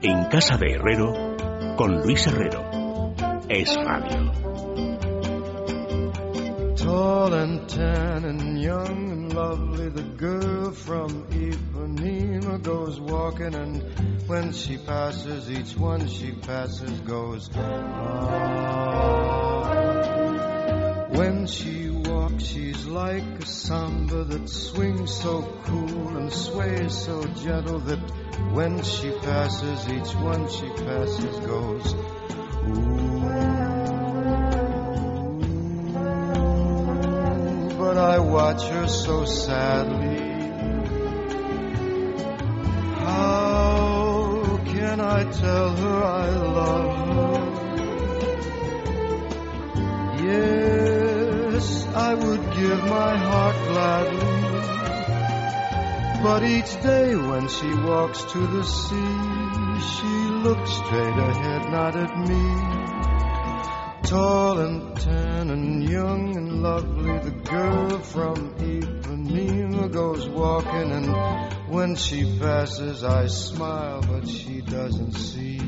En casa de Herrero, con Luis Herrero. Es radio. Tall and tan and young and lovely, the girl from Ipanema goes walking, and when she passes, each one she passes goes. Ah. When she walks, she's like a samba that swings so cool and sways so gentle that when she passes, each one she passes goes. Ooh, but I watch her so sadly. How can I tell her I love her? I would give my heart gladly. But each day when she walks to the sea, she looks straight ahead, not at me. Tall and tan and young and lovely, the girl from Ipanema goes walking, and when she passes, I smile, but she doesn't see.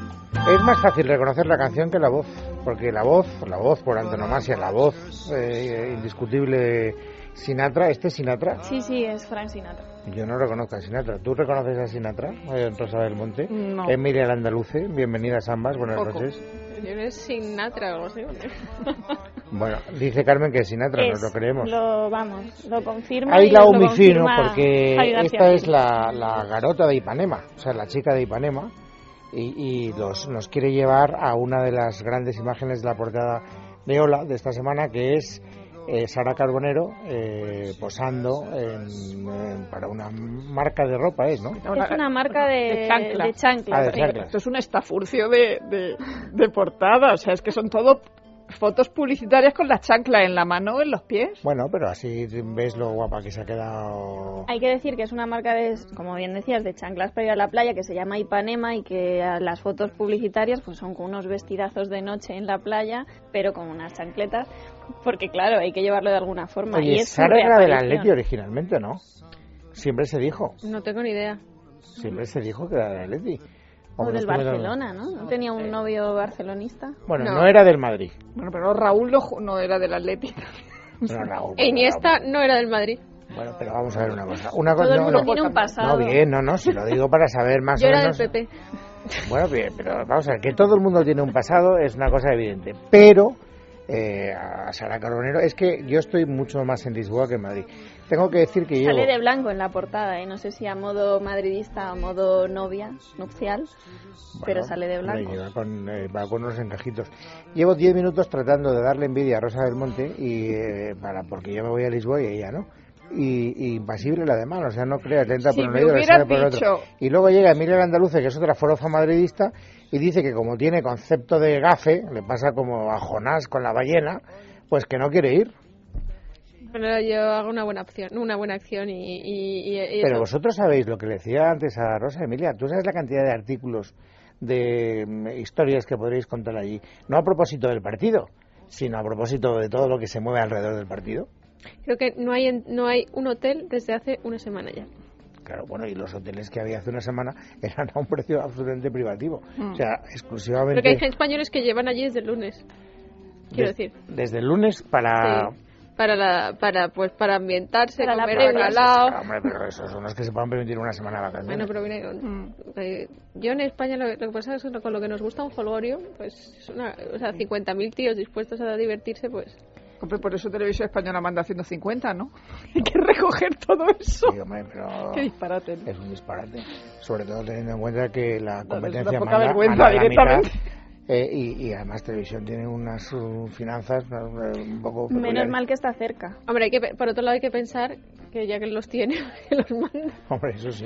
Es más fácil reconocer la canción que la voz, porque la voz, la voz por antonomasia, la voz eh, indiscutible de Sinatra, ¿este es Sinatra? Sí, sí, es Frank Sinatra. Yo no reconozco a Sinatra. ¿Tú reconoces a Sinatra, eh, Rosa del Monte? No. Emilia Landaluce, bienvenidas ambas, buenas Poco. noches. Yo es Sinatra o algo así. Bueno, dice Carmen que es Sinatra, Es, nos lo creemos. Lo, vamos, lo confirma. Ahí y la confirma porque esta es la, la garota de Ipanema, o sea, la chica de Ipanema, y, y los, nos quiere llevar a una de las grandes imágenes de la portada de Ola de esta semana, que es eh, Sara Carbonero eh, posando en- en- para una marca de ropa, ¿es, no? Es una marca de, de chanclas. de chanclas, Ah, de sí. chanclas. Esto es un estafurcio de, de, de portada. O sea, es que son todo fotos publicitarias con la chancla en la mano o en los pies. Bueno, pero así ves lo guapa que se ha quedado. Hay que decir que es una marca de, como bien decías, de chanclas para ir a la playa que se llama Ipanema y que las fotos publicitarias pues son con unos vestidazos de noche en la playa, pero con unas chancletas, porque claro, hay que llevarlo de alguna forma. y es Sara era del. Atleti originalmente, ¿no? Siempre se dijo, No tengo ni idea. siempre se dijo que era del Atleti. O del Barcelona, ¿no? ¿No tenía un novio barcelonista? Bueno, no. No. era del Madrid. Bueno, pero Raúl no, era del Atlético. Bueno, Raúl, E Iniesta no era del Madrid. Bueno, pero vamos a ver una cosa. Una cosa Todo el mundo no, tiene un pasado. no, bien, no, no, si lo digo para saber más Yo o era del menos. PP. Bueno, bien, pero vamos a ver, que todo el mundo tiene un pasado es una cosa evidente. Pero eh, a Sara Carbonero, es que yo estoy mucho más en Lisboa que en Madrid. Tengo que decir que llevo... Sale de blanco en la portada, ¿eh? No sé si a modo madridista o modo novia, nupcial, pero sale de blanco. lleva con, eh, va con unos encajitos. Llevo 10 minutos tratando de darle envidia a Rosa del Monte y eh, para porque yo me voy a Lisboa y ella no. Y, y impasible la de mano, o sea, no creas, le entra Si por un oído, le sale por el otro. Y luego llega Emilia Andaluce, que es otra forofa madridista, y dice que como tiene concepto de gafe, le pasa como a Jonás con la ballena, pues que no quiere ir. Pero yo hago una buena opción, una buena acción y, y, Pero vosotros sabéis lo que le decía antes a Rosa Emilia, tú sabes la cantidad de artículos, de mm, historias que podréis contar allí, no a propósito del partido, sino a propósito de todo lo que se mueve alrededor del partido. Creo que no hay en- no hay un hotel desde hace una semana ya. Claro, bueno, y los hoteles que había hace una semana eran a un precio absolutamente privativo. Mm. O sea, exclusivamente... Creo que hay españoles que llevan allí desde el lunes. Quiero des- decir. Desde el lunes para... Sí. Para la, para pues para ambientarse, Para la comer. Ah, Hombre, pero esos son los que se puedan permitir una semana de vacaciones. Bueno, pero mira, eh, yo en España lo, lo que pasa es que con lo que nos gusta un folgorio, pues es una, o sea, 50.000 tíos dispuestos a divertirse, pues por eso Televisión Española manda 150, ¿no? Hay que recoger todo eso. Sí, hombre, pero... Qué disparate. ¿no? Es un disparate. Sobre todo teniendo en cuenta que la competencia poca manda- vergüenza manda la directamente. mitad. Eh, y, y además televisión tiene unas uh, finanzas uh, un poco Menos mal que está cerca. Hombre, hay que, pe- por otro lado hay que pensar que ya que los tiene, que los manda. Hombre, eso sí.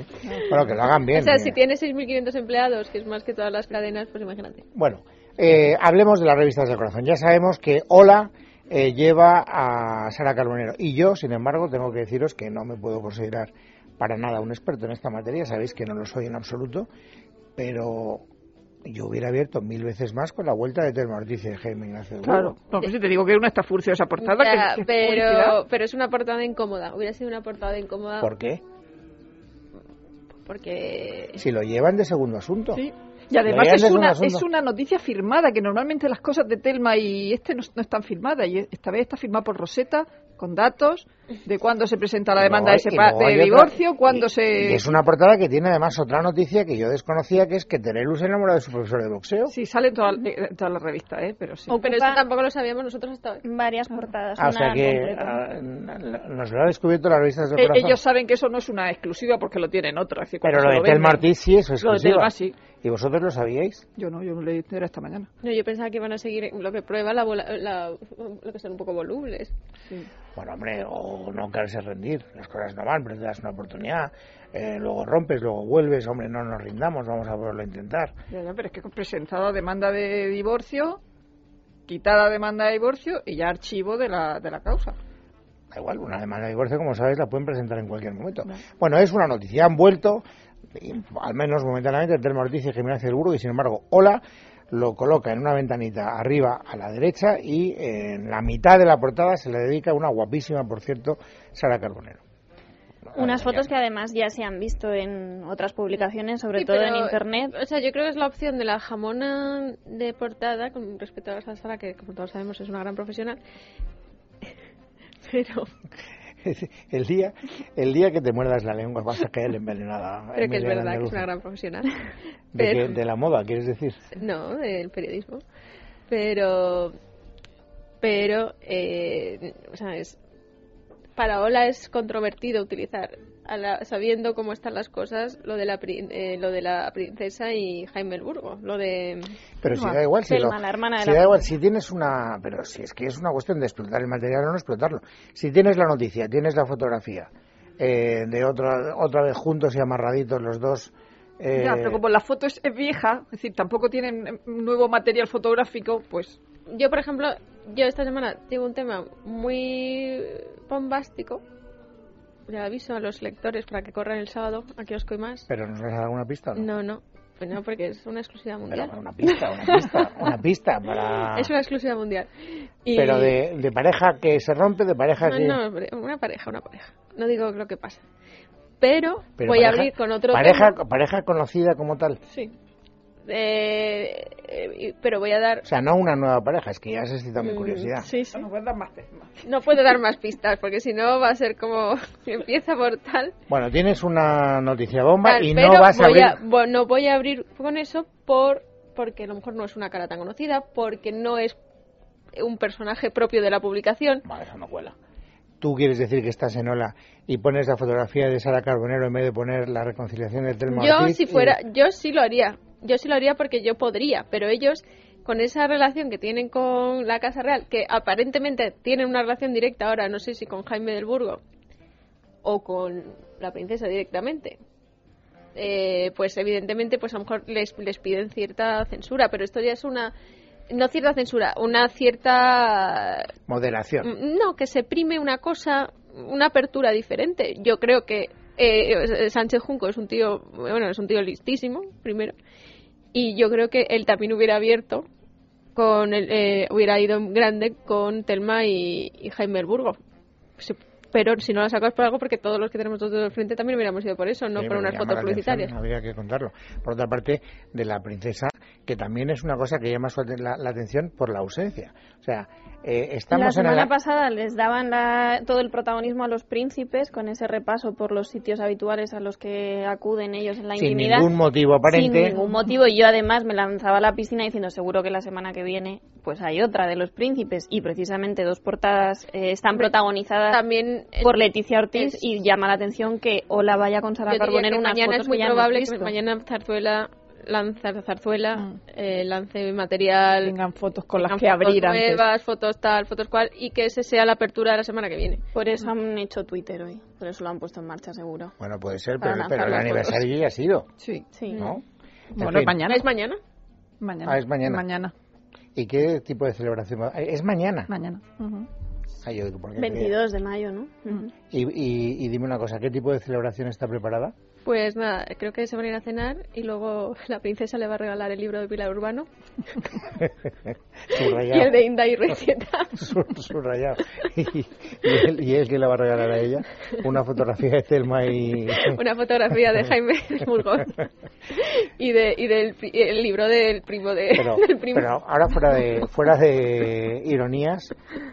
Bueno, que lo hagan bien. o sea, eh. si tiene 6.500 empleados, que es más que todas las cadenas, pues imagínate. Bueno, eh, hablemos de las revistas del corazón. Ya sabemos que Hola eh, lleva a Sara Carbonero. Y yo, sin embargo, tengo que deciros que no me puedo considerar para nada un experto en esta materia. Sabéis que no lo soy en absoluto. Pero yo hubiera abierto mil veces más con la vuelta de Telma Ortiz y de Jaime Ignacio. Claro. No, pues si te digo que es una estafurcia esa portada. Ya, que, es pero, pero es una portada incómoda. Hubiera sido una portada incómoda ¿Por qué? porque... Si lo llevan de segundo asunto. Sí. Y además es de una, es una noticia firmada, que normalmente las cosas de Telma y este no, no están firmadas. Y esta vez está firmada por Rosetta, con datos de cuándo se presenta la demanda de, hay- sepa- luego de otra- divorcio, cuándo y- se... y es una portada que tiene además otra noticia que yo desconocía, que es que Terelu se enamora de su profesor de boxeo. Sí, sale en toda, en toda la revista, ¿eh? Pero sí. O- Pero esto tampoco lo sabíamos nosotros hasta hoy. Varias portadas. Ah, o sea que ah, nos lo ha descubierto las revistas del Eh, ellos saben que eso no es una exclusiva porque lo tienen otras. Pero lo de Telma. Ortiz sí es Lo de exclusiva. Telma sí. ¿Y vosotros lo sabíais? Yo no, yo lo leí entera esta mañana. No, yo pensaba que iban a seguir lo que prueba la, bola- la- lo que son un poco volubles. Bueno, hombre, o no quererse rendir. Las cosas no van, pero te das una oportunidad. eh, luego rompes, luego vuelves. Hombre, no nos rindamos, vamos a volverlo a intentar. Ya, ya, pero es que presentada demanda de divorcio, quitada demanda de divorcio y ya archivo de la, de la causa. Da igual, una demanda de divorcio, como sabéis, la pueden presentar en cualquier momento. Bueno, es una noticia. Han vuelto, al menos momentáneamente, Telma Ortiz y Jiménez del Burgo, y sin embargo, Hola lo coloca en una ventanita arriba a la derecha y en la mitad de la portada se le dedica una guapísima, por cierto, Sara Carbonero. Unas fotos que además ya se han visto en otras publicaciones, sobre Sí, todo en internet. O sea, yo creo que es la opción de la jamona de portada, con respecto a la Sara, que como todos sabemos es una gran profesional. Pero, El día, el día que te muerdas la lengua vas a caer envenenada. pero que es verdad que es una gran profesional. ¿De, Pero- qué? de la moda, quieres decir? No, del periodismo. Pero, pero, eh, o sea, es, para Ola es controvertido utilizar, a la- sabiendo cómo están las cosas, lo de la, eh, lo de la princesa y Jaime el Burgo, lo de... Pero si da igual, si, lo- la hermana de si la da igual, si tienes una, pero si es que es una cuestión de explotar el material o no explotarlo. Si tienes la noticia, tienes la fotografía eh, de otra otra vez juntos y amarraditos los dos. eh, Ya, pero como la foto es, es vieja, es decir, tampoco tienen nuevo material fotográfico, pues Yo, por ejemplo, yo esta semana tengo un tema muy bombástico. Le aviso a los lectores para que corran el sábado a Kiosco y más. Pero nos a dar alguna pista. No, No, no, pues no, porque es una exclusiva Pero mundial. una pista, una pista, una pista para. Es una exclusiva mundial. Y- Pero de, de pareja que se rompe, de pareja No, que. no, una pareja, una pareja. No digo lo que pasa. Pero, Pero voy a pareja- abrir con otro pareja, tema. pareja conocida como tal. Sí. Eh, eh, y- pero voy a dar... O sea, no una nueva pareja, es que ya has excitado mi Mm, curiosidad. Sí, sí. no dar más. No puedo dar más pistas, porque si no va a ser como... empieza por tal... Bueno, tienes una noticia bomba tal, y no vas a voy abrir. bueno, voy a abrir con eso por porque a lo mejor no es una cara tan conocida, porque no es un personaje propio de la publicación. Vale, eso no cuela. Tú quieres decir que estás en Ola y pones la fotografía de Sara Carbonero en vez de poner la reconciliación de Telma Yo Ortiz si y- fuera, yo sí lo haría. Yo sí lo haría porque yo podría, pero ellos con esa relación que tienen con la Casa Real, que aparentemente tienen una relación directa ahora, no sé si con Jaime del Burgo o con la princesa directamente, eh, pues evidentemente pues a lo mejor les, les piden cierta censura, pero esto ya es una no cierta censura, una cierta Moderación. Mm, no, que se prime una cosa, una apertura diferente. Yo creo que eh, Sánchez Junco es un tío, bueno, es un tío listísimo, primero, y yo creo que él también hubiera abierto con el, eh, hubiera ido grande con Telma y, y Jaime Burgo. Pero si no la sacas por algo, porque todos los que tenemos nosotros del frente también hubiéramos ido por eso, no Sí, por unas fotos publicitarias. atención, habría que contarlo. Por otra parte, de la princesa, que también es una cosa que llama la, la atención por la ausencia. O sea, eh, La en semana pasada les daban la- todo el protagonismo a los príncipes con ese repaso por los sitios habituales a los que acuden ellos en la sin intimidad. ningún motivo aparente. Sin ningún motivo. Y yo además me lanzaba a la piscina diciendo seguro que la semana que viene pues hay otra de los príncipes. Y precisamente dos portadas eh, están protagonizadas También eh, por Leticia Ortiz es- y llama la atención que Ola vaya con Sara Carbonero unas mañana fotos es muy que ya hemos probable que mañana Zarzuela lance zarzuela, eh, lance material, Tengan fotos con las tengan que fotos abrir antes. nuevas, fotos tal, fotos cual, y que ese sea la apertura de la semana que viene. Por eso han hecho Twitter hoy. Por eso lo han puesto en marcha, seguro. Bueno, puede ser, pero, pero el las aniversario ya ha sido, Sí. Sí. ¿no? En Bueno, fin. mañana. ¿Es mañana? Mañana. Ah, es mañana. Mañana. ¿Y qué tipo de celebración? va- Es mañana. Mañana. Ay, yo digo, ¿por qué? 22 de mayo, ¿no? Ujú. Y, y- y dime una cosa, ¿qué tipo de celebración está preparada? Pues nada, creo que se van a ir a cenar y luego la princesa le va a regalar el libro de Pilar Urbano Subrayado. y el de Inda y Recieta. Su- Subrayado. Y, y él, y él que le va a regalar a ella una fotografía de Telma y... una fotografía de Jaime Murgón y, de, y del el libro del primo de, Pero, del primo. pero ahora fuera de fuera de ironías,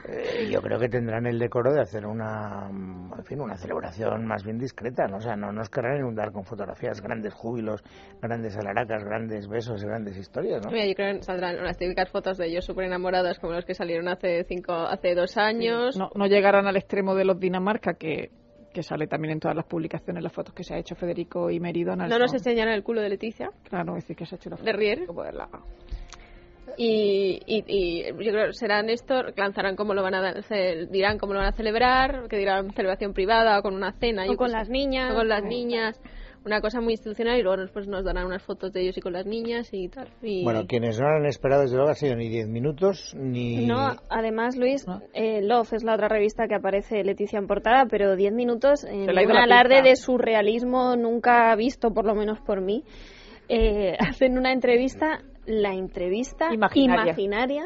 eh, yo creo que tendrán el decoro de hacer una, en fin, una celebración más bien discreta, ¿no? O sea, no nos querrán inundar con fotografías, grandes júbilos, grandes alaracas, grandes besos y grandes historias, ¿no? Mira, yo creo que saldrán unas típicas fotos de ellos súper enamorados como los que salieron hace cinco, hace dos años. No, no llegarán al extremo de los Dinamarca, que, que sale también en todas las publicaciones, las fotos que se ha hecho Federico y Donaldson. No nos enseñarán el culo de Leticia, Claro, es decir, que se ha hecho la de Rier. foto de la- Y, y, y yo creo que serán esto, lanzarán cómo lo van a hacer, dirán cómo lo van a celebrar, que dirán celebración privada o con una cena. O yo con sé, las niñas. o con las niñas, una cosa muy institucional y luego después nos darán unas fotos de ellos y con las niñas y tal. Y... Bueno, quienes no han esperado desde luego ha sido ni 10 minutos ni... No, además, Luis, No. eh, Love es la otra revista que aparece Leticia en portada, pero 10 minutos en ido un la alarde de surrealismo nunca visto, por lo menos por mí. Eh, hacen una entrevista, la entrevista Imaginaria. imaginaria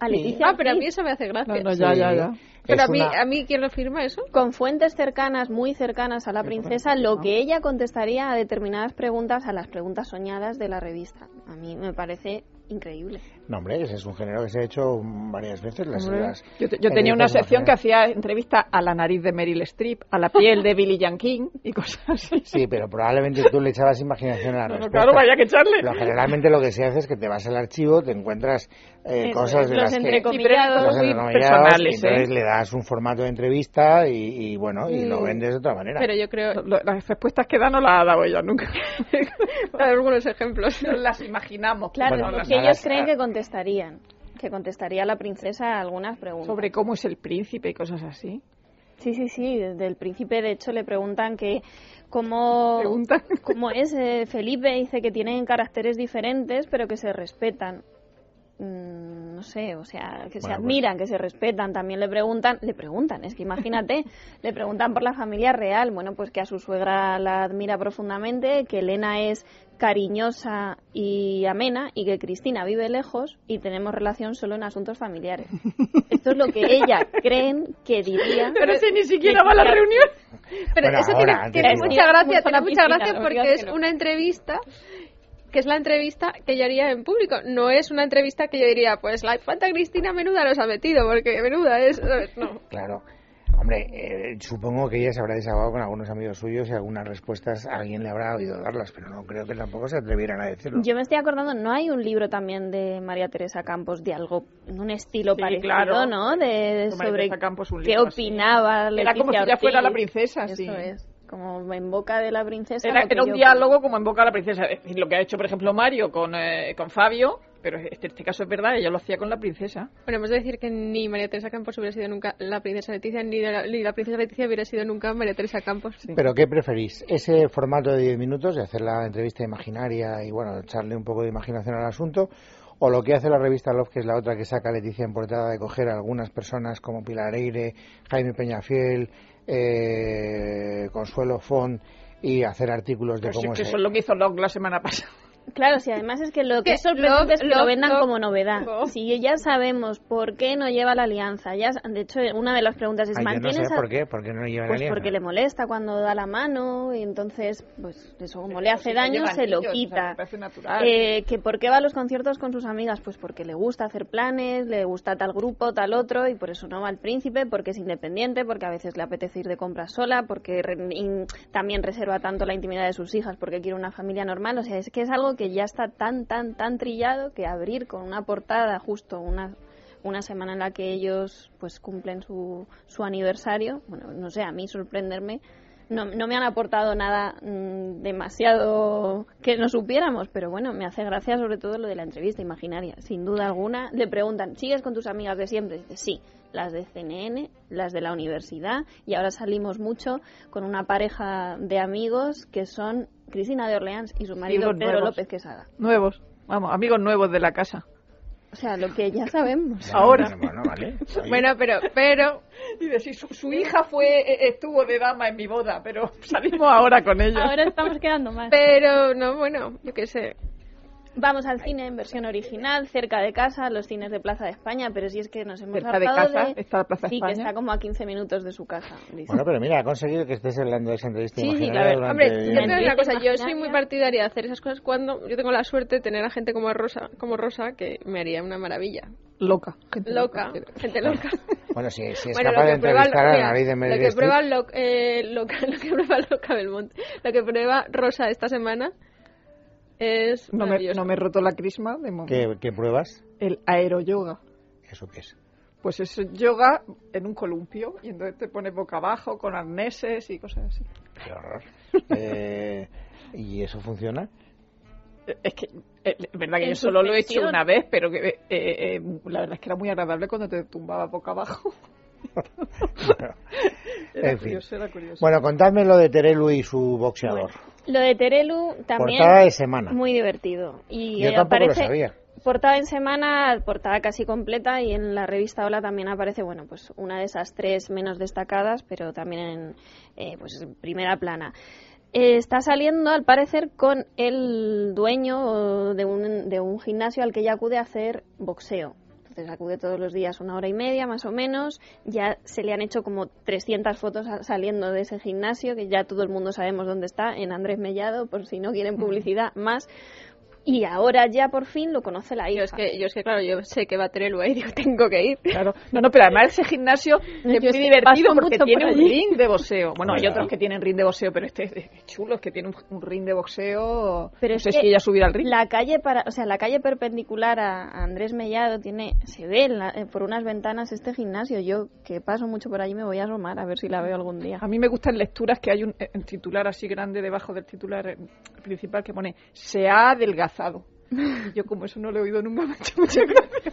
a Sí. Leticia Ah, pero a mí eso me hace gracia. No, no, ya, Sí. ya, ya. Pero Es a mí, una- a mí, ¿quién lo firma eso? con fuentes cercanas, muy cercanas a la princesa, lo que ella contestaría a determinadas preguntas, a las preguntas soñadas de la revista. A mí me parece increíble. No, hombre, ese es un género que se ha hecho varias veces. Las, las- Yo, te- yo tenía una sección que hacía entrevista a la nariz de Meryl Streep, a la piel de Billy King y cosas así. Sí, pero probablemente tú le echabas imaginación a la No, no, respuesta. claro, vaya que echarle. Pero generalmente lo que se hace es que te vas al archivo, te encuentras eh, Eso cosas de los las que... entrecomillados. los muy entrecomillados, personales, entonces ¿eh? le das un formato de entrevista y, y, bueno, y lo Mm. vendes de otra manera. Pero yo creo, Lo- Las respuestas que da no las ha dado ella nunca. algunos ejemplos. Nos las imaginamos. Claro, Bueno, porque las- ellos creen que contestarían, que contestaría la princesa a algunas preguntas. Sobre cómo es el príncipe y cosas así. Sí, sí, sí, desde el príncipe de hecho le preguntan que cómo, Preguntan. cómo es eh, Felipe, dice que tienen caracteres diferentes pero que se respetan. Mm, no sé, o sea, que se Bueno, pues- admiran, que se respetan. También le preguntan, le preguntan, es que imagínate, le preguntan por la familia real. Bueno, pues que a su suegra la admira profundamente, que Elena es cariñosa y amena y que Cristina vive lejos y tenemos relación solo en asuntos familiares. Esto es lo que ella creen que diría. Pero si ni siquiera va a la reunión. Pero Bueno, eso ahora, tiene, tiene mucha gracia, Mucha tiene mucha gracia porque es que no. una entrevista que es la entrevista que yo haría en público. No es una entrevista que yo diría, pues la infanta Cristina menuda nos ha metido, porque menuda es... No. Claro. Hombre, eh, supongo que ella se habrá desahogado con algunos amigos suyos y algunas respuestas alguien le habrá oído darlas, pero no creo que tampoco se atrevieran a decirlo. Yo me estoy acordando, ¿no hay un libro también de María Teresa Campos de algo, un estilo Sí, parecido, claro. ¿no? De, de De María sobre Teresa Campos, un qué libro así. opinaba Era como si ella fuera la princesa, Eso sí. es, como en boca de la princesa. Era, era un yo- diálogo como en boca de la princesa. Es decir, lo que ha hecho, por ejemplo, Mario con, eh, con Fabio, pero este, este caso es verdad, ella lo hacía con la princesa. Bueno, hemos de decir que ni María Teresa Campos hubiera sido nunca la princesa Leticia, ni la, ni la princesa Leticia hubiera sido nunca María Teresa Campos. Pero ¿qué preferís? ¿Ese formato de 10 minutos de hacer la entrevista imaginaria y bueno, echarle un poco de imaginación al asunto? ¿O lo que hace la revista Love, que es la otra que saca Leticia en portada, de coger a algunas personas como Pilar Eire, Jaime Peñafiel, eh, Consuelo Font y hacer artículos de Pero sí cómo que eso es lo que hizo Locke la semana pasada. Claro, sí, además es que lo que es sorprendente es que lo vendan Love, como novedad. Si ya sabemos por qué no lleva la alianza, ya de hecho una de las preguntas es Ay, yo no ¿mantienes sé a- por qué, porque no lleva la Pues alianza. porque le molesta cuando da la mano y entonces, pues eso, como le hace daño, se lo anillos, o sea, quita. me parece natural. Eh, que por qué va a los conciertos con sus amigas, pues porque le gusta hacer planes, le gusta tal grupo, tal otro, y por eso no va al príncipe, porque es independiente, porque a veces le apetece ir de compras sola, porque re- también reserva tanto la intimidad de sus hijas, porque quiere una familia normal. O sea, es que es algo que ya está tan, tan, tan trillado que abrir con una portada justo una una semana en la que ellos pues cumplen su, su aniversario, bueno, no sé, a mí sorprenderme no, no me han aportado nada mm, demasiado que no supiéramos, pero bueno, me hace gracia sobre todo lo de la entrevista imaginaria. Sin duda alguna, le preguntan, ¿sigues con tus amigas de siempre? Dice, sí, las de CNN, las de la universidad, y ahora salimos mucho con una pareja de amigos que son Cristina de Orleans y su marido Pedro nuevos. López Quesada. Nuevos, vamos, amigos nuevos de la casa. O sea, lo que ya sabemos. Ahora. Bueno, vale. Oye, Bueno, pero, pero, Y decir, su, su hija fue eh, estuvo de dama en mi boda, pero salimos ahora con ella. Ahora estamos quedando mal. pero, no, bueno, yo qué sé. Vamos al cine en versión original, cerca de casa, los cines de Plaza de España, pero si es que nos hemos Cerca de casa está la Plaza Sí, España. que está como a 15 minutos de su casa. dice. Bueno, pero mira, ha conseguido que estés hablando de esa entrevista Sí, sí, imaginaria a ver, durante... Hombre, yo te una cosa, yo soy muy partidaria de hacer esas cosas cuando yo tengo la suerte de tener a gente como Rosa, como Rosa que me haría una maravilla. Loca. gente Loca, gente loca. Bueno, si, si es Bueno, capaz de prueba, entrevistar a la nariz de lo Meryl que Streep, prueba lo, eh, loca, lo que prueba loca Belmonte, lo que prueba Rosa esta semana es No me, no me he roto la crisma de momento. ¿qué, qué pruebas? El aeroyoga. ¿Eso qué es? Pues es yoga en un columpio y entonces te pones boca abajo con arneses y cosas así. Qué horror. Eh, ¿Y eso funciona? Eh, Es que, eh, es verdad que yo solo lo he hecho una vez, pero que eh, eh, la verdad es que era muy agradable cuando te tumbaba boca abajo. Bueno, Era en fin. curioso, era curioso. Bueno, contadme lo de Terelu y su boxeador. Lo de Terelu también Portada de semana. muy divertido. Y Yo eh, tampoco aparece lo sabía. portada en semana, portada casi completa y en la revista Hola también aparece, bueno, pues una de esas tres menos destacadas, pero también en eh, pues primera plana. Eh, está saliendo, al parecer, con el dueño de un, de un gimnasio al que ya acude a hacer boxeo. Entonces acude todos los días una hora y media más o menos. Ya se le han hecho como 300 fotos saliendo de ese gimnasio, que ya todo el mundo sabemos dónde está, en Andrés Mellado, por si no quieren publicidad más. Y ahora ya por fin lo conoce la hija. Yo es que, yo es que claro, yo sé que va a tener ahí, digo, tengo que ir. Claro. No, no, pero además ese gimnasio es Yo muy divertido porque mucho tiene por un ring de boxeo. Bueno, hay otros que tienen ring de boxeo, pero este es chulo, es que tiene un, un ring de boxeo. Pero no es sé que si ella subirá al ring. La calle para, o sea, la calle perpendicular a Andrés Mellado tiene, se ve en la- eh, por unas ventanas este gimnasio. Yo que paso mucho por allí me voy a asomar a ver si la veo algún día. A mí me gustan lecturas que hay un eh, un titular así grande debajo del titular eh, principal que pone se ha adelgazado. Y yo como eso no lo he oído nunca me ha hecho mucha gracia.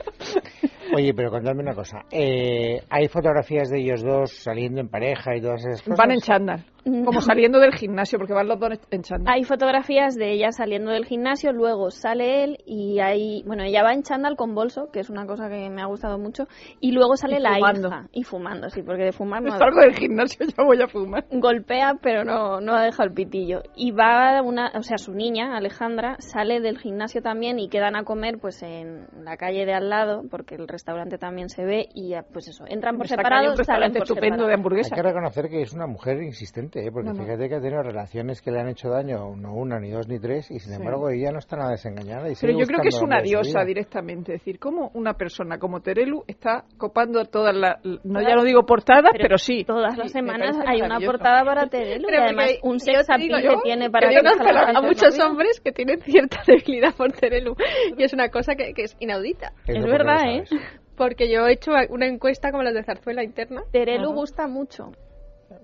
Oye, pero contadme una cosa. Eh, ¿Hay fotografías de ellos dos saliendo en pareja y todas esas cosas? Van en chándal, No. como saliendo del gimnasio porque van los dos en chándal. Hay fotografías de ella saliendo del gimnasio, luego sale él y hay, bueno, ella va en chándal con bolso, que es una cosa que me ha gustado mucho, y luego sale Y la fumando. hija y fumando, sí, porque de fumar no Salgo del gimnasio ya voy a fumar. golpea pero no, no ha dejado el pitillo y va una o sea su niña Alejandra sale del gimnasio también y quedan a comer pues en la calle de al lado porque el restaurante también se ve y ya, pues eso entran por separado un salen restaurante por estupendo de separado. Hay que reconocer que es una mujer insistente, ¿eh? porque No, no. fíjate que ha tenido relaciones que le han hecho daño, no una, ni dos, ni tres, y sin Sí. embargo ella no está nada desengañada. Y Pero yo creo que es una diosa directamente. Es decir, como una persona como Terelu está copando todas las. No, ya no digo portadas, pero, sí. todas las semanas hay una portada para Terelu y Pero además porque un sex appeal que tiene para que a gente muchos hombres que tienen cierta debilidad por Terelu y es una cosa que, que es inaudita. Es porque verdad, lo ¿eh? Porque yo he hecho una encuesta como las de Zarzuela interna Terelu Ajá. gusta mucho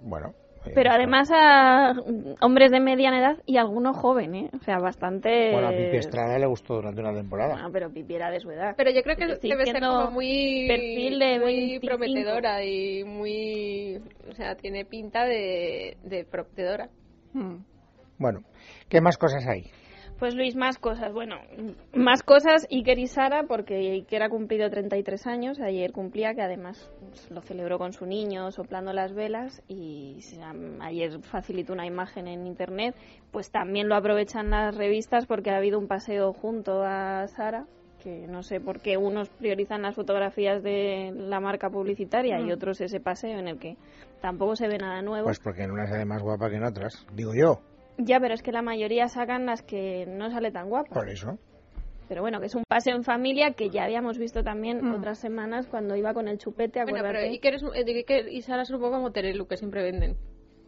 Bueno. Pero no además a hombres de mediana edad y algunos jóvenes, ¿eh? o sea, bastante... Bueno, a Pipi Estrada le gustó durante una temporada. Bueno, pero Pipi era de su edad. Pero yo creo que Estoy debe ser como muy, perfil de muy 25. prometedora y muy... O sea, tiene pinta de, de prometedora. Mm. Bueno, ¿qué más cosas hay? Pues Luis, más cosas. Bueno, más cosas Iker y Sara, porque Iker ha cumplido 33 años, ayer cumplía, que además lo celebró con su niño soplando las velas y ayer facilitó una imagen en internet. Pues también lo aprovechan las revistas porque ha habido un paseo junto a Sara que no sé por qué unos priorizan las fotografías de la marca publicitaria y otros ese paseo en el que tampoco se ve nada nuevo. Pues porque en unas sale más guapa que en otras, digo yo. Ya, pero es que la mayoría sacan las que no sale tan guapa. Por eso. Pero bueno, que es un paseo en familia que ya habíamos visto también Mm. otras semanas cuando iba con el chupete, Bueno, acuérdate. pero Iker, es, Iker y Sara son un poco como Terelu, que siempre venden.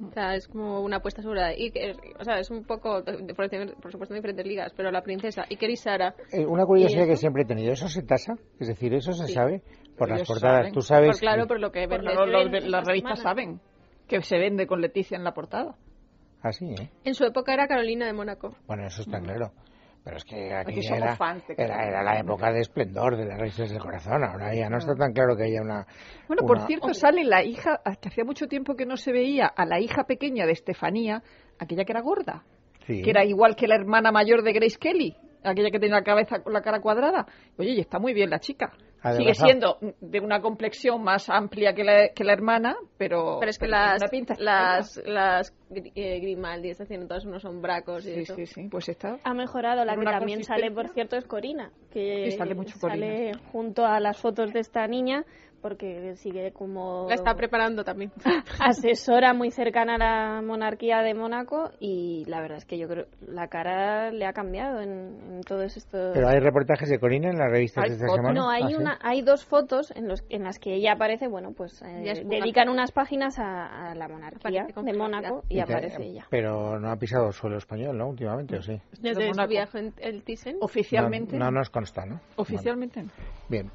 O sea, es como una apuesta segura. Iker, o sea, es un poco, por, por supuesto, en diferentes ligas, pero la princesa, Iker y Sara, Eh, una curiosidad ¿Y que siempre he tenido, ¿eso se tasa? Es decir, ¿eso se Sí. sabe por las Ellos portadas. saben. Tú sabes. por, claro, que- por lo que Pues venden. lo- lo- ven las revistas saben que se vende con Leticia en la portada. Así, ¿eh? En su época era Carolina de Mónaco. Bueno, eso está claro. Pero es que Aquí somos era, fans era, era la época de esplendor de las raíces del corazón. Ahora ya no está tan claro que haya una. Bueno, por una- cierto, sale la hija, que hacía mucho tiempo que no se veía, a la hija pequeña de Estefanía, aquella que era gorda, Sí. que era igual que la hermana mayor de Grace Kelly, aquella que tenía la cabeza con la cara cuadrada. Oye, y está muy bien la chica. Sigue siendo de una complexión más amplia que la, que la hermana, pero, Pero es que pero las, una pinta las, las eh, Grimaldi están haciendo todos unos sombracos y Sí, eso. sí, sí, pues está. Ha mejorado. La que también sale, por cierto, es Corina, que Sí, sale mucho sale junto a las fotos de esta niña, porque sigue como La está preparando también. asesora muy cercana a la monarquía de Mónaco y la verdad es que yo creo la cara le ha cambiado en, en todos estos Pero hay reportajes de Corina en las revistas Hay de esta semana. no hay ¿Ah, sí? una hay dos fotos en los en las que ella aparece bueno pues eh, dedican unas páginas a, a la monarquía de. Mónaco y, aparece ella Pero no ha pisado suelo español, ¿no? Últimamente, ¿o sí? Desde su viaje en el Thyssen. Oficialmente. No, no nos consta, ¿no? Oficialmente. no. Bien.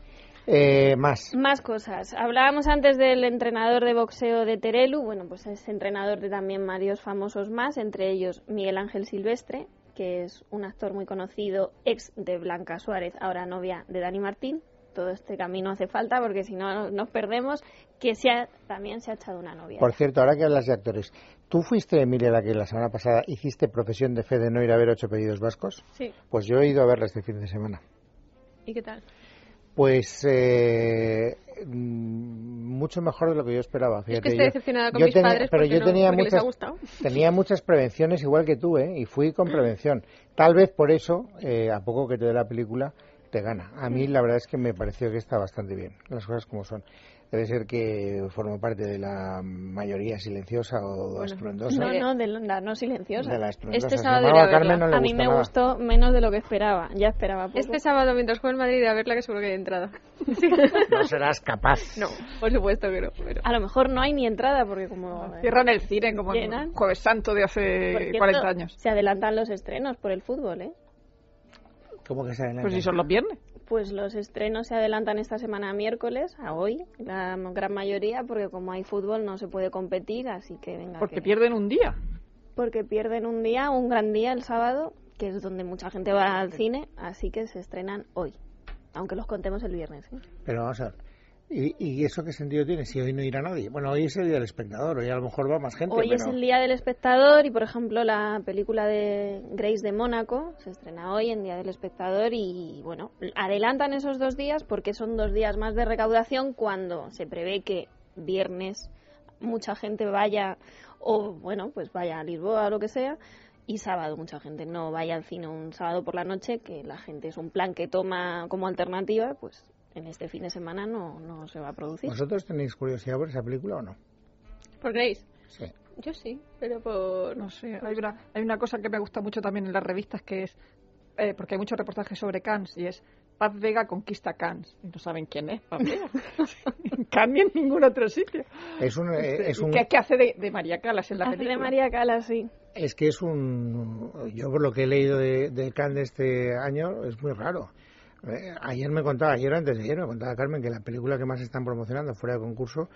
Eh, más. Más cosas. Hablábamos antes del entrenador de boxeo de Terelu. Bueno, pues es entrenador de también varios famosos más, entre ellos Miguel Ángel Silvestre, que es un actor muy conocido, ex de Blanca Suárez, ahora novia de Dani Martín. Todo este camino hace falta porque si no nos perdemos, que se ha- también se ha echado una novia. Por cierto, ahora que hablas de actores, ¿tú fuiste, Emilia, la que la semana pasada hiciste profesión de fe de no ir a ver ocho pedidos vascos? Sí. Pues yo he ido a verla este fin de semana. ¿Y qué tal? Pues eh, mm, mucho mejor de lo que yo esperaba. es Fíjate, que estoy yo- decepcionada con yo mis tenía- padres pero yo no- tenía muchas, gustado. tenía muchas prevenciones igual que tú, ¿eh? Y fui con prevención. Tal vez por eso, eh, a poco que te dé la película, te gana. A mí la verdad es que me pareció que está bastante bien, las cosas como son. Debe ser que formo parte de la mayoría silenciosa o estruendosa. no, no, de la no silenciosa. De la estruendosa. Este sábado iré a verla. no a mí me nada. gustó menos de lo que esperaba. Ya esperaba poco. Este sábado, mientras juegue el Madrid, a verla que seguro que hay entrada. No serás capaz. no, por supuesto que no. Pero... A lo mejor no hay ni entrada porque como Cierran el cine como en Llenan. Jueves Santo de hace cierto, 40 años. Se adelantan los estrenos por el fútbol, ¿eh? ¿Cómo que se adelanta? Pues si son los viernes. Pues los estrenos se adelantan esta semana a miércoles, a hoy, la gran mayoría, porque como hay fútbol no se puede competir, así que venga. Porque que- pierden un día. Porque pierden un día, un gran día el sábado, que es donde mucha gente va al cine, así que se estrenan hoy. Aunque los contemos el viernes, ¿eh? Pero vamos a ver. ¿Y, y eso qué sentido tiene si hoy no irá nadie? Bueno, hoy es el día del espectador, hoy a lo mejor va más gente. Hoy es el día del espectador y, por ejemplo, la película de Grace de Mónaco se estrena hoy en Día del Espectador y, bueno, adelantan esos dos días porque son dos días más de recaudación cuando se prevé que viernes mucha gente vaya o, bueno, pues vaya a Lisboa o lo que sea y sábado mucha gente no vaya al cine un sábado por la noche, que la gente es un plan que toma como alternativa, pues en este fin de semana no, no se va a producir. ¿Vosotros tenéis curiosidad por esa película o no? ¿Por Grace? Sí. Yo sí, pero por... No sé, hay una, hay una cosa que me gusta mucho también en las revistas que es, eh, porque hay muchos reportajes sobre Cannes y es Paz Vega conquista Cannes. Y no saben quién es Paz Vega. en Cannes ni en ningún otro sitio. Es un, eh, es ¿Y un, ¿Qué, qué hace de, de María Calas en la Hace de película? María Cala, sí. es que es un, yo por lo que he leído de, de Cannes de este año es muy raro. Eh, ayer me contaba, ayer o antes de ayer me contaba Carmen que la película que más están promocionando fuera de concurso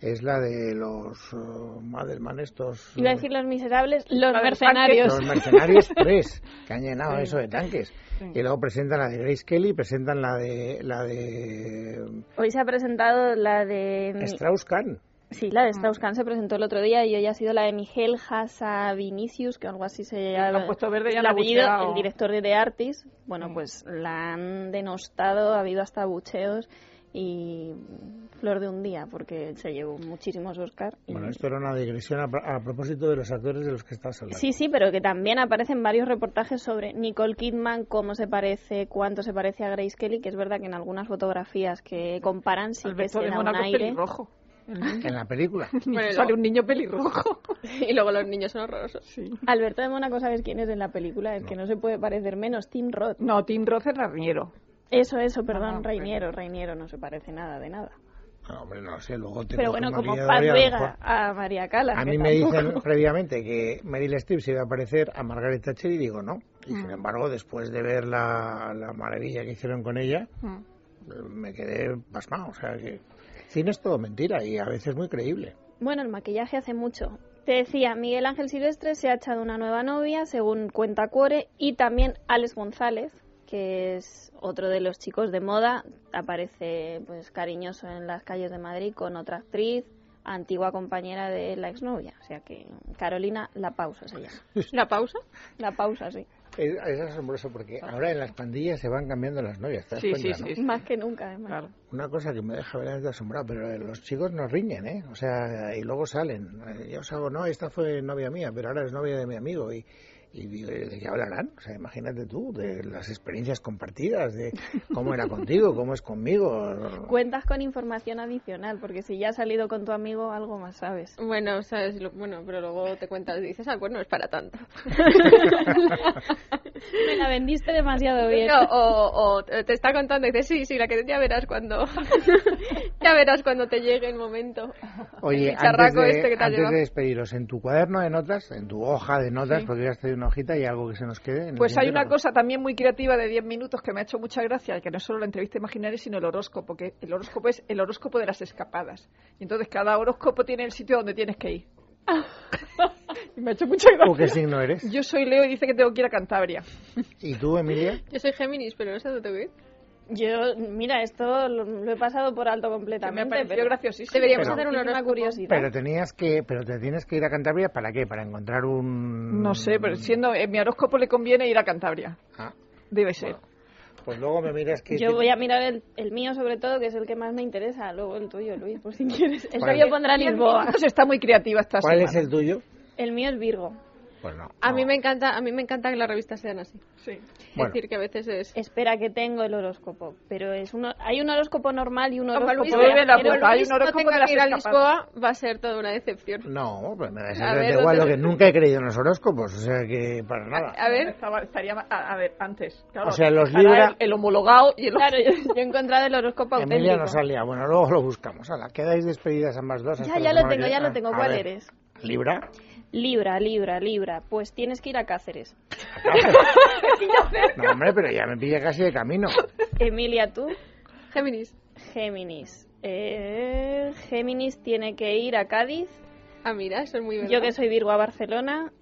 es la de los uh, Madelman estos. Iba a decir los miserables, los mercenarios. Los Mercenarios 3, que han llenado Sí. eso de tanques. Sí. Y luego presentan la de Grace Kelly, presentan la de la de Hoy se ha presentado la de... Strauss Kahn. Sí, la de Strauss-Kahn se presentó el otro día y hoy ha sido la de Miguel Hasa Vinicius, que algo así se La llama. han puesto verde y es han el apellido, el director de The Artist. Bueno, Mm. pues la han denostado, ha habido hasta bucheos y flor de un día, porque se llevó muchísimos Oscar. y- Bueno, esto era una digresión a, pro- a propósito de los actores de los que estás hablando. Sí, sí, pero que también aparecen varios reportajes sobre Nicole Kidman, cómo se parece, cuánto se parece a Grace Kelly, que es verdad que en algunas fotografías que comparan sí que se da un aire. pelirrojo. Niño. En la película. Bueno, Sale un niño pelirrojo. y luego los niños son horrorosos. Sí. Alberto de Mónaco, ¿sabes quién es en la película? Es que no se puede parecer menos. Tim Roth. No, Tim Roth es Raniero. Eso, eso, perdón, Ah, Reiniero. Reiniero no se parece nada de nada. No, hombre, no sé, luego te Pero bueno, como Paz Vega mejor- a María Cala. A mí me dicen previamente que Meryl Streep se iba a parecer a Margaret Thatcher y digo no. Y Mm. sin embargo, después de ver la, la maravilla que hicieron con ella, Mm. Me quedé pasmado. O sea que cine es todo mentira y a veces muy creíble. Bueno, el maquillaje hace mucho. Te decía, Miguel Ángel Silvestre se ha echado una nueva novia, según cuenta Cuore, y también Alex González, que es otro de los chicos de moda, aparece pues cariñoso en las calles de Madrid con otra actriz, antigua compañera de la exnovia. O sea que Carolina La Pausa se llama. ¿La pausa? La Pausa, sí. Es, es asombroso porque ahora en las pandillas se van cambiando las novias. ¿te das Sí, cuenta, sí, no? sí. Más que nunca, además. Claro. Una cosa que me deja verdaderamente asombrado, pero los chicos nos riñen, ¿eh? O sea, y luego salen. Eh, Yo salgo, no, esta fue novia mía, pero ahora es novia de mi amigo. Y, y ¿de qué hablarán? O sea, imagínate tú, de las experiencias compartidas, de cómo era contigo, cómo es conmigo. Cuentas con información adicional, porque si ya has salido con tu amigo, algo más sabes. Bueno, sabes, lo- bueno, pero luego te cuentas y dices, ah, pues no es para tanto. Me la vendiste demasiado bien. No, o, o te está contando y dices, sí, sí, la que ya verás cuando ya verás cuando te llegue el momento. Oye, El antes, charraco de, este que te antes de despediros, en tu cuaderno de notas, en tu hoja de notas, Sí. porque ya has traído una hojita y algo que se nos quede. en el Pues hay una cosa también muy creativa de 10 minutos que me ha hecho mucha gracia, que no es solo la entrevista imaginaria, sino el horóscopo, que el horóscopo es el horóscopo de las escapadas. Y entonces cada horóscopo tiene el sitio donde tienes que ir. y me ha hecho mucha ¿Tú qué gracia. signo eres? Yo soy Leo y dice que tengo que ir a Cantabria. ¿Y tú, Emilia? Yo soy Géminis, pero no sé dónde tengo que ir. Yo, mira, esto lo, lo he pasado por alto Que me completamente. pareció pero graciosísimo. Deberíamos Pero- hacer un muchísima horóscopo. curiosidad. Pero tenías que, pero te tienes que ir a Cantabria para qué? Para encontrar un. No sé, pero siendo en mi horóscopo le conviene ir a Cantabria. Ah, Debe ser. Pues luego me miras que. Yo voy a mirar el, el mío sobre todo, que es el que más me interesa. Luego el tuyo, Luis, por si quieres. El tuyo pondrá Lisboa. Pues está muy creativa esta ¿Cuál semana. es el tuyo? El mío es Virgo. Pues no. A no. mí me encanta, a mí me encanta que las revistas sean así. Sí. Bueno. Es decir, que a veces es Espera que tengo el horóscopo, pero es uno, hay un horóscopo normal y un Como horóscopo Luis, de la viajero. puta, hay un horóscopo no tenga de las que ir a. Lisboa, va a ser toda una decepción. No, pues me da A exactamente igual. Lo ¿dónde- que nunca he creído en los horóscopos, o sea que para nada. A ver, Estaba- estaría a, a ver, antes. Claro, O sea, los Libra- El, el homologado y el Claro, yo, yo he encontrado el horóscopo Emilia nos salía. Bueno, luego lo buscamos. Hala, quedáis despedidas ambas dos. Ya, la ya lo tengo, ya lo tengo. a ¿Cuál eres? Libra. Libra, Libra, Libra. Pues tienes que ir a Cáceres. No, hombre, pero ya me pilla casi de camino. Emilia, tú. Géminis. Géminis. Eh, Géminis tiene que ir a Cádiz. Ah, mira, eso es muy verdad. Yo que soy Virgo a Barcelona.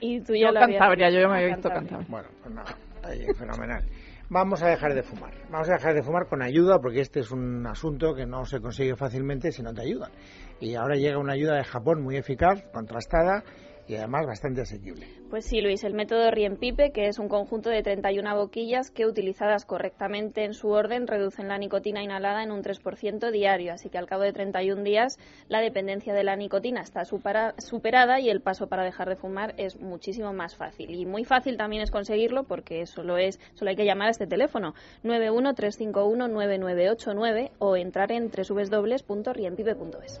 Y tú ya Yo lo habías Cantabria, yo ya me había visto Cantabria. Cantabria. Bueno, pues nada, ahí, fenomenal. Vamos a dejar de fumar. Vamos a dejar de fumar con ayuda, porque este es un asunto que no se consigue fácilmente si no te ayudan. Y ahora llega una ayuda de Japón muy eficaz, contrastada y además bastante asequible. Pues sí, Luis, el método Riempipe, que es un conjunto de 31 boquillas que utilizadas correctamente en su orden reducen la nicotina inhalada en un 3% diario, así que al cabo de 31 días la dependencia de la nicotina está supera- superada y el paso para dejar de fumar es muchísimo más fácil. Y muy fácil también es conseguirlo porque solo es solo hay que llamar a este teléfono 913519989 o entrar en www.riempipe.es.